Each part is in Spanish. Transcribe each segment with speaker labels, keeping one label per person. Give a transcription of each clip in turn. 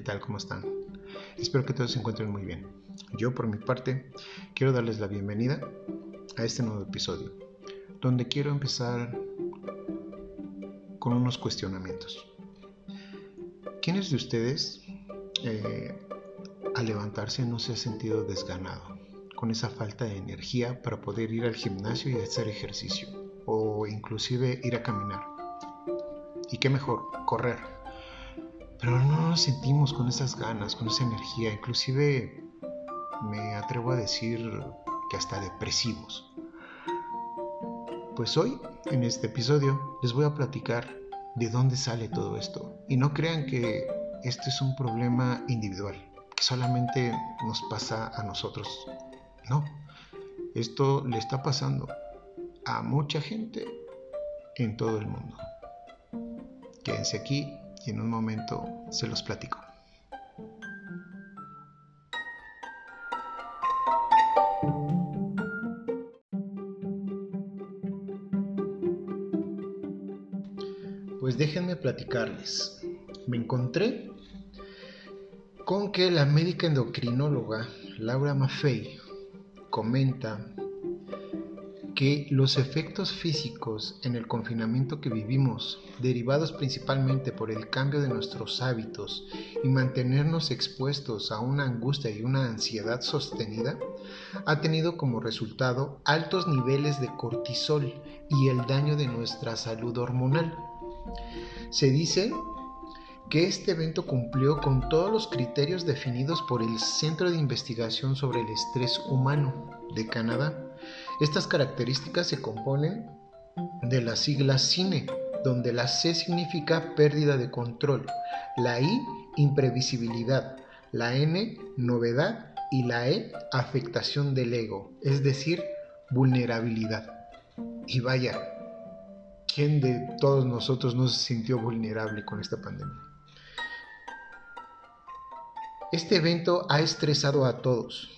Speaker 1: ¿qué tal? ¿Cómo están? Espero que todos se encuentren muy bien. Yo, por mi parte, quiero darles la bienvenida a este nuevo episodio, donde quiero empezar con unos cuestionamientos. ¿Quiénes de ustedes eh, al levantarse no se ha sentido desganado, con esa falta de energía para poder ir al gimnasio y hacer ejercicio, o inclusive ir a caminar? Y qué mejor, correr pero no nos sentimos con esas ganas, con esa energía, inclusive me atrevo a decir que hasta depresivos. Pues hoy, en este episodio, les voy a platicar de dónde sale todo esto. Y no crean que este es un problema individual, que solamente nos pasa a nosotros. No, esto le está pasando a mucha gente en todo el mundo. Quédense aquí y en un momento se los platico. Pues déjenme platicarles. Me encontré con que la médica endocrinóloga Laura Maffei comenta que los efectos físicos en el confinamiento que vivimos, derivados principalmente por el cambio de nuestros hábitos y mantenernos expuestos a una angustia y una ansiedad sostenida, ha tenido como resultado altos niveles de cortisol y el daño de nuestra salud hormonal. Se dice que este evento cumplió con todos los criterios definidos por el Centro de Investigación sobre el Estrés Humano de Canadá estas características se componen de la sigla CINE, donde la C significa pérdida de control, la I imprevisibilidad, la N novedad y la E afectación del ego, es decir, vulnerabilidad. Y vaya, ¿quién de todos nosotros no se sintió vulnerable con esta pandemia? Este evento ha estresado a todos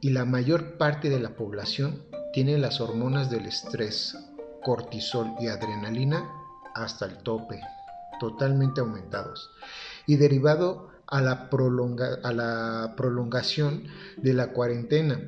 Speaker 1: y la mayor parte de la población tiene las hormonas del estrés, cortisol y adrenalina hasta el tope, totalmente aumentados. Y derivado a la, a la prolongación de la cuarentena,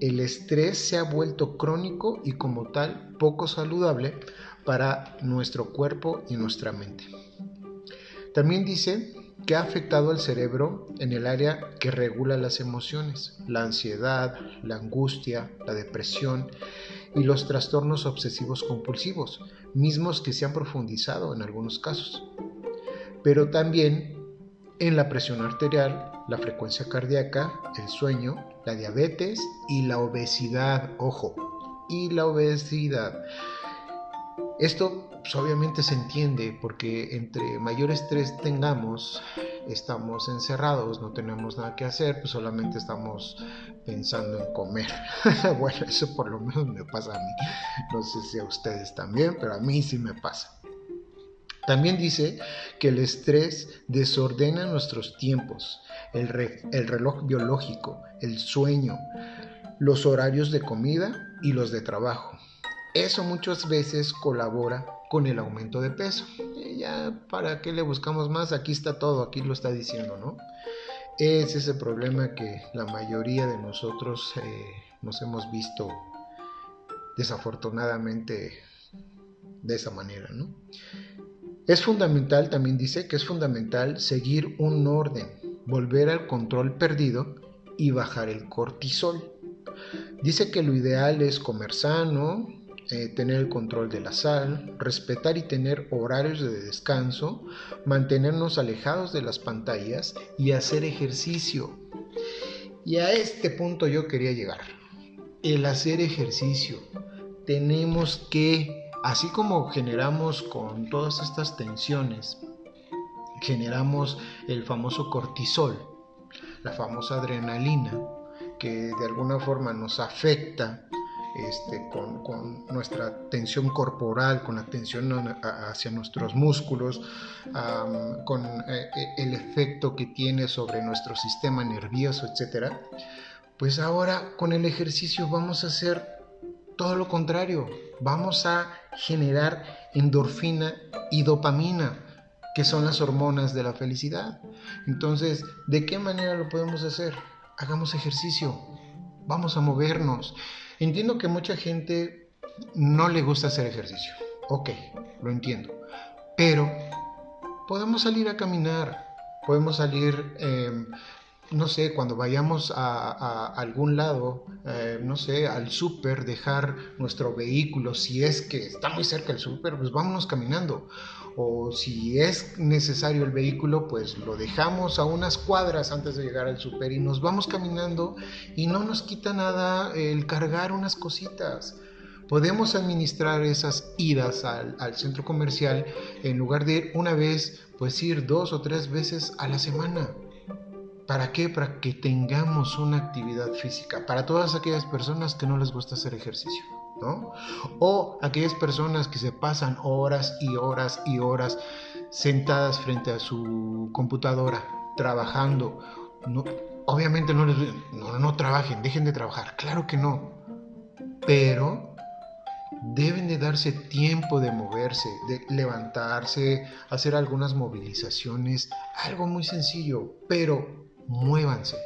Speaker 1: el estrés se ha vuelto crónico y como tal poco saludable para nuestro cuerpo y nuestra mente. También dice que ha afectado al cerebro en el área que regula las emociones, la ansiedad, la angustia, la depresión y los trastornos obsesivos compulsivos, mismos que se han profundizado en algunos casos. Pero también en la presión arterial, la frecuencia cardíaca, el sueño, la diabetes y la obesidad, ojo, y la obesidad. Esto pues, obviamente se entiende porque entre mayor estrés tengamos, estamos encerrados, no tenemos nada que hacer, pues solamente estamos pensando en comer. bueno, eso por lo menos me pasa a mí. No sé si a ustedes también, pero a mí sí me pasa. También dice que el estrés desordena nuestros tiempos, el, el reloj biológico, el sueño, los horarios de comida y los de trabajo. Eso muchas veces colabora con el aumento de peso. ya, ¿para qué le buscamos más? Aquí está todo, aquí lo está diciendo, ¿no? Es ese problema que la mayoría de nosotros eh, nos hemos visto desafortunadamente de esa manera, ¿no? Es fundamental, también dice que es fundamental seguir un orden, volver al control perdido y bajar el cortisol. Dice que lo ideal es comer sano, eh, tener el control de la sal, respetar y tener horarios de descanso, mantenernos alejados de las pantallas y hacer ejercicio. Y a este punto yo quería llegar. El hacer ejercicio. Tenemos que, así como generamos con todas estas tensiones, generamos el famoso cortisol, la famosa adrenalina, que de alguna forma nos afecta este, con, nuestra tensión corporal, con la tensión hacia nuestros músculos, con eh, eh, el efecto que tiene sobre nuestro sistema nervioso, etc. Pues ahora con el ejercicio vamos a hacer todo lo contrario, vamos a generar endorfina y dopamina. que son las hormonas de la felicidad. Entonces, ¿de qué manera lo podemos hacer? Hagamos ejercicio, vamos a movernos. Entiendo que mucha gente no le gusta hacer ejercicio. Ok, lo entiendo. Pero podemos salir a caminar, podemos salir em, no sé, cuando vayamos a, algún lado, eh, no sé, al súper, dejar nuestro vehículo, si es que está muy cerca el súper, pues vámonos caminando. O si es necesario el vehículo, pues lo dejamos a unas cuadras antes de llegar al súper y nos vamos caminando y no nos quita nada el cargar unas cositas. Podemos administrar esas idas al, al centro comercial en lugar de ir una vez, pues ir dos o tres veces a la semana. ¿Para qué? Para que tengamos una actividad física. Para todas aquellas personas que no les gusta hacer ejercicio, ¿no? O aquellas personas que se pasan horas y horas y horas sentadas frente a su computadora, trabajando. Obviamente no les no, no trabajen, dejen de trabajar. Claro que no. Pero deben de darse tiempo de moverse, de levantarse, hacer algunas movilizaciones, algo muy sencillo, pero muévanse.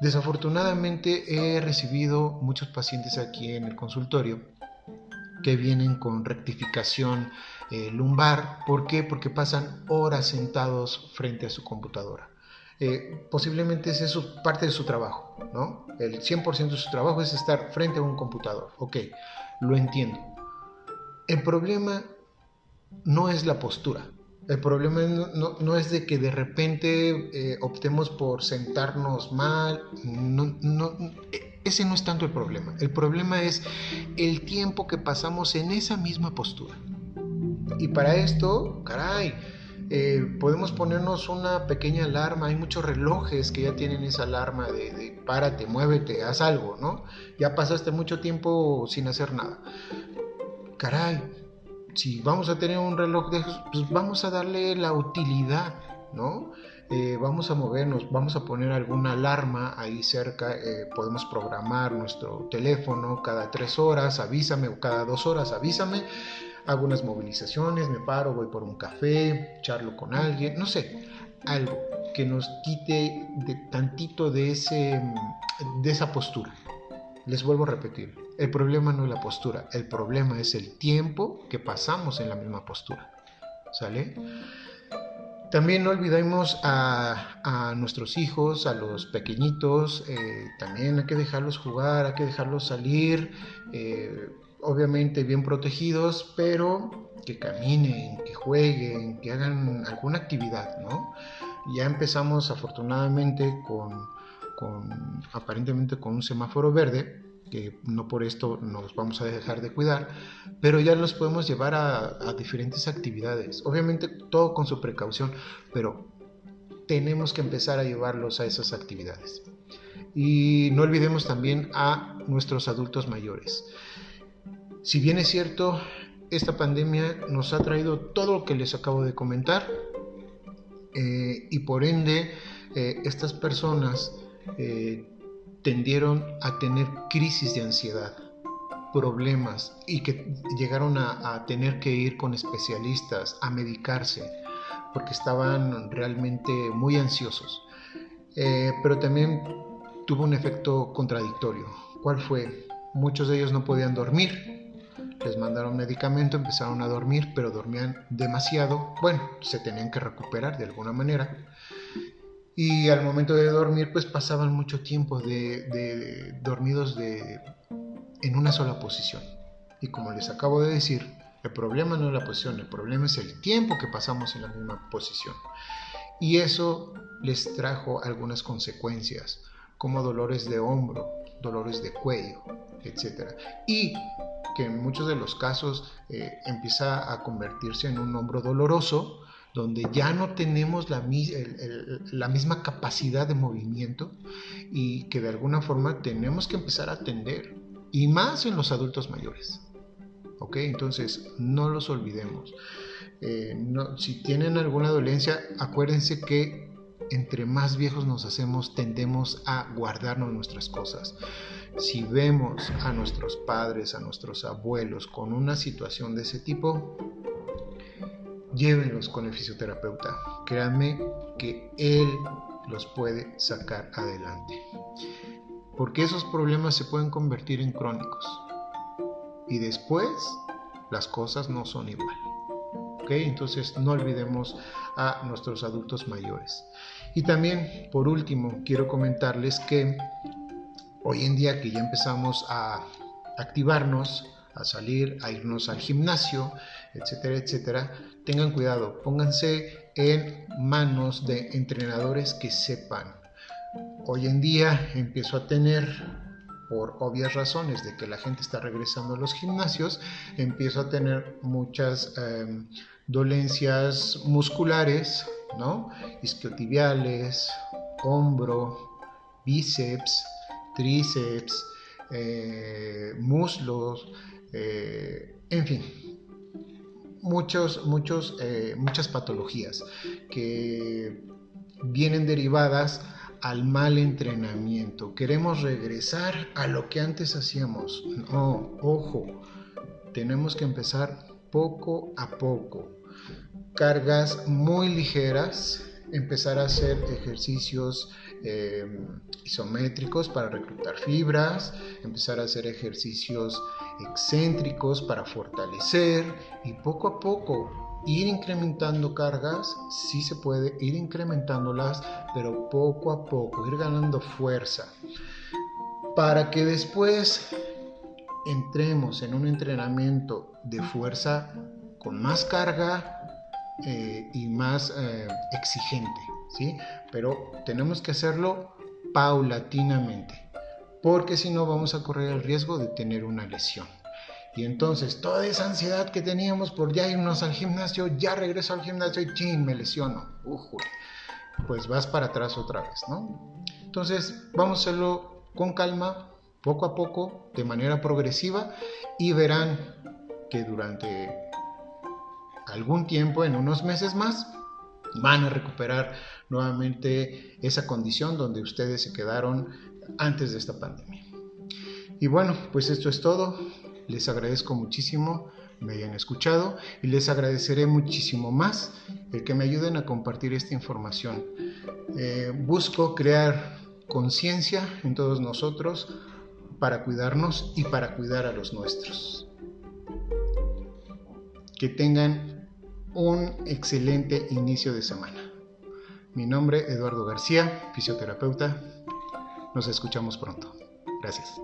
Speaker 1: Desafortunadamente he recibido muchos pacientes aquí en el consultorio que vienen con rectificación eh, lumbar. ¿Por qué? Porque pasan horas sentados frente a su computadora. Eh, posiblemente ese es parte de su trabajo, ¿no? El 100% de su trabajo es estar frente a un computador. Ok, lo entiendo. El problema no es la postura. El problema no, es de que de repente eh, optemos por sentarnos mal, no, no, ese no es tanto el problema. El problema es el tiempo que pasamos en esa misma postura. Y para esto, caray, eh, podemos ponernos una pequeña alarma. Hay muchos relojes que ya tienen esa alarma de, de, párate, muévete, haz algo, ¿no? Ya pasaste mucho tiempo sin hacer nada. Caray, si vamos a tener un reloj de pues vamos a darle la utilidad, ¿no? Eh, vamos a movernos, vamos a poner alguna alarma ahí cerca, eh, podemos programar nuestro teléfono cada tres horas, avísame, o cada dos horas, avísame, hago unas movilizaciones, me paro, voy por un café, charlo con alguien, no sé, algo que nos quite de tantito de, ese, de esa postura. Les vuelvo a repetir, el problema no es la postura, el problema es el tiempo que pasamos en la misma postura. ¿Sale? También no olvidemos a, nuestros hijos, a los pequeñitos, eh, también hay que dejarlos jugar, hay que dejarlos salir, eh, obviamente bien protegidos, pero que caminen, que jueguen, que hagan alguna actividad, ¿no? Ya empezamos afortunadamente con, con aparentemente con un semáforo verde, que no por esto nos vamos a dejar de cuidar, pero ya los podemos llevar a, diferentes actividades. Obviamente todo con su precaución, pero tenemos que empezar a llevarlos a esas actividades. Y no olvidemos también a nuestros adultos mayores. Si bien es cierto, esta pandemia nos ha traído todo lo que les acabo de comentar eh, y por ende eh, estas personas eh, tendieron a tener crisis de ansiedad, problemas y que llegaron a, tener que ir con especialistas a medicarse porque estaban realmente muy ansiosos. Eh, pero también tuvo un efecto contradictorio. ¿Cuál fue? Muchos de ellos no podían dormir. Les mandaron medicamento, empezaron a dormir, pero dormían demasiado. Bueno, se tenían que recuperar de alguna manera y al momento de dormir pues pasaban mucho tiempo de, dormidos de, en una sola posición. Y como les acabo de decir, el problema no es la posición, el problema es el tiempo que pasamos en la misma posición. Y eso les trajo algunas consecuencias, como dolores de hombro, dolores de cuello, etc. Y que en muchos de los casos eh, empieza a convertirse en un hombro doloroso donde ya no tenemos la, misma capacidad de movimiento y que de alguna forma tenemos que empezar a atender, y más en los adultos mayores. ¿Ok? Entonces, no los olvidemos. Eh, si tienen alguna dolencia, acuérdense que entre más viejos nos hacemos, tendemos a guardarnos nuestras cosas. Si vemos a nuestros padres, a nuestros abuelos con una situación de ese tipo, llévenlos con el fisioterapeuta. Créanme que él los puede sacar adelante. Porque esos problemas se pueden convertir en crónicos. Y después las cosas no son igual. ¿Ok? Entonces no olvidemos a nuestros adultos mayores. Y también, por último, quiero comentarles que hoy en día que ya empezamos a activarnos, a salir, a irnos al gimnasio, etcétera, etcétera, tengan cuidado, pónganse en manos de entrenadores que sepan. Hoy en día empiezo a tener, por obvias razones de que la gente está regresando a los gimnasios, empiezo a tener muchas em, dolencias musculares, ¿no? Isquiotibiales, hombro, bíceps, tríceps, eh, muslos, eh, en fin, muchos, muchos, eh, muchas patologías que vienen derivadas al mal entrenamiento. Queremos regresar a lo que antes hacíamos. No, ojo, tenemos que empezar poco a poco. Cargas muy ligeras, empezar a hacer ejercicios eh, isométricos para reclutar fibras, empezar a hacer ejercicios excéntricos para fortalecer y poco a poco ir incrementando cargas, sí se puede ir incrementándolas, pero poco a poco, ir ganando fuerza, para que después entremos en un entrenamiento de fuerza con más carga eh, y más eh, exigente. Pero tenemos que hacerlo paulatinamente, porque si no vamos a correr el riesgo de tener una lesión. Y entonces toda esa ansiedad que teníamos por ya irnos al gimnasio, ya regreso al gimnasio y ¡chin! me lesiono. pues vas para atrás otra vez, ¿no? Entonces vamos a hacerlo con calma, poco a poco, de manera progresiva y verán que durante algún tiempo, en unos meses más, van a recuperar nuevamente esa condición donde ustedes se quedaron antes de esta pandemia. Y bueno, pues esto es todo. Les agradezco muchísimo me hayan escuchado y les agradeceré muchísimo más el que me ayuden a compartir esta información. Eh, busco crear conciencia en todos nosotros para cuidarnos y para cuidar a los nuestros. Que tengan un excelente inicio de semana. Mi nombre es Eduardo García, fisioterapeuta. Nos escuchamos pronto. Gracias.